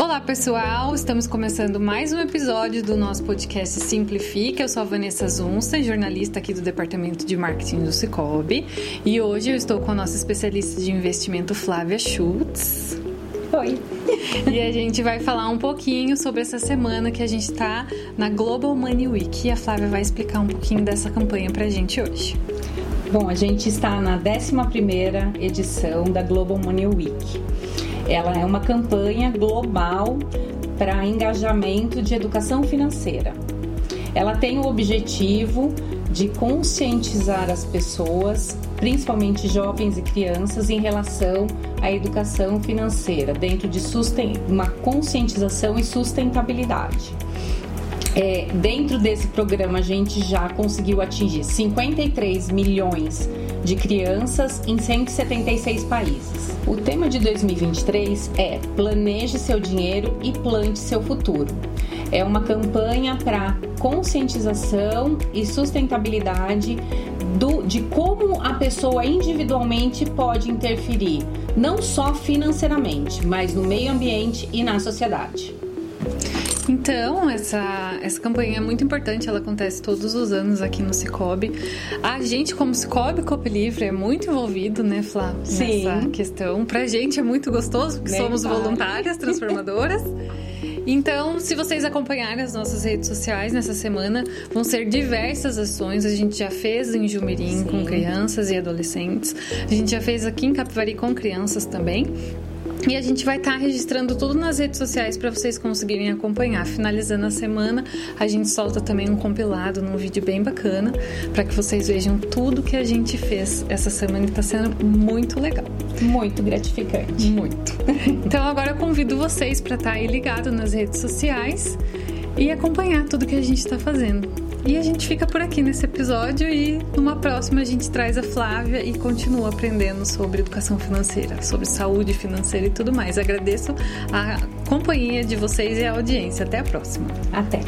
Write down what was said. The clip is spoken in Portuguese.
Olá pessoal, estamos começando mais um episódio do nosso podcast Simplifica. Eu sou a Vanessa Zunsta, jornalista aqui do Departamento de Marketing do Cicobi, e hoje eu estou com a nossa especialista de investimento Flávia Schultz. Oi. E a gente vai falar um pouquinho sobre essa semana que a gente está na Global Money Week e a Flávia vai explicar um pouquinho dessa campanha pra gente hoje. Bom, a gente está na 11ª edição da Global Money Week. Ela é uma campanha global para engajamento de educação financeira. Ela tem o objetivo de conscientizar as pessoas, principalmente jovens e crianças, em relação à educação financeira, dentro de uma conscientização e sustentabilidade. É, dentro desse programa, a gente já conseguiu atingir 53 milhões de crianças em 176 países. O tema de 2023 é Planeje seu dinheiro e plante seu futuro. É uma campanha para conscientização e sustentabilidade do, de como a pessoa individualmente pode interferir, não só financeiramente, mas no meio ambiente e na sociedade. Então, essa, essa campanha é muito importante, ela acontece todos os anos aqui no Cicobi. A gente, como Cicobi Copo Livre, é muito envolvido, né, Flá? Sim. Nessa questão. Pra gente é muito gostoso, porque Nem somos voluntárias, transformadoras. Então, se vocês acompanharem as nossas redes sociais nessa semana, vão ser diversas ações. A gente já fez em Jumirim Sim. com crianças e adolescentes. A gente já fez aqui em Capivari com crianças também. E a gente vai estar tá registrando tudo nas redes sociais para vocês conseguirem acompanhar. Finalizando a semana, a gente solta também um compilado num vídeo bem bacana para que vocês vejam tudo que a gente fez essa semana e está sendo muito legal. Muito gratificante. Muito. Então agora eu convido vocês para estar tá aí ligado nas redes sociais e acompanhar tudo que a gente está fazendo. E a gente fica por aqui nesse episódio e numa próxima a gente traz a Flávia e continua aprendendo sobre educação financeira, sobre saúde financeira e tudo mais. Agradeço a companhia de vocês e a audiência. Até a próxima. Até.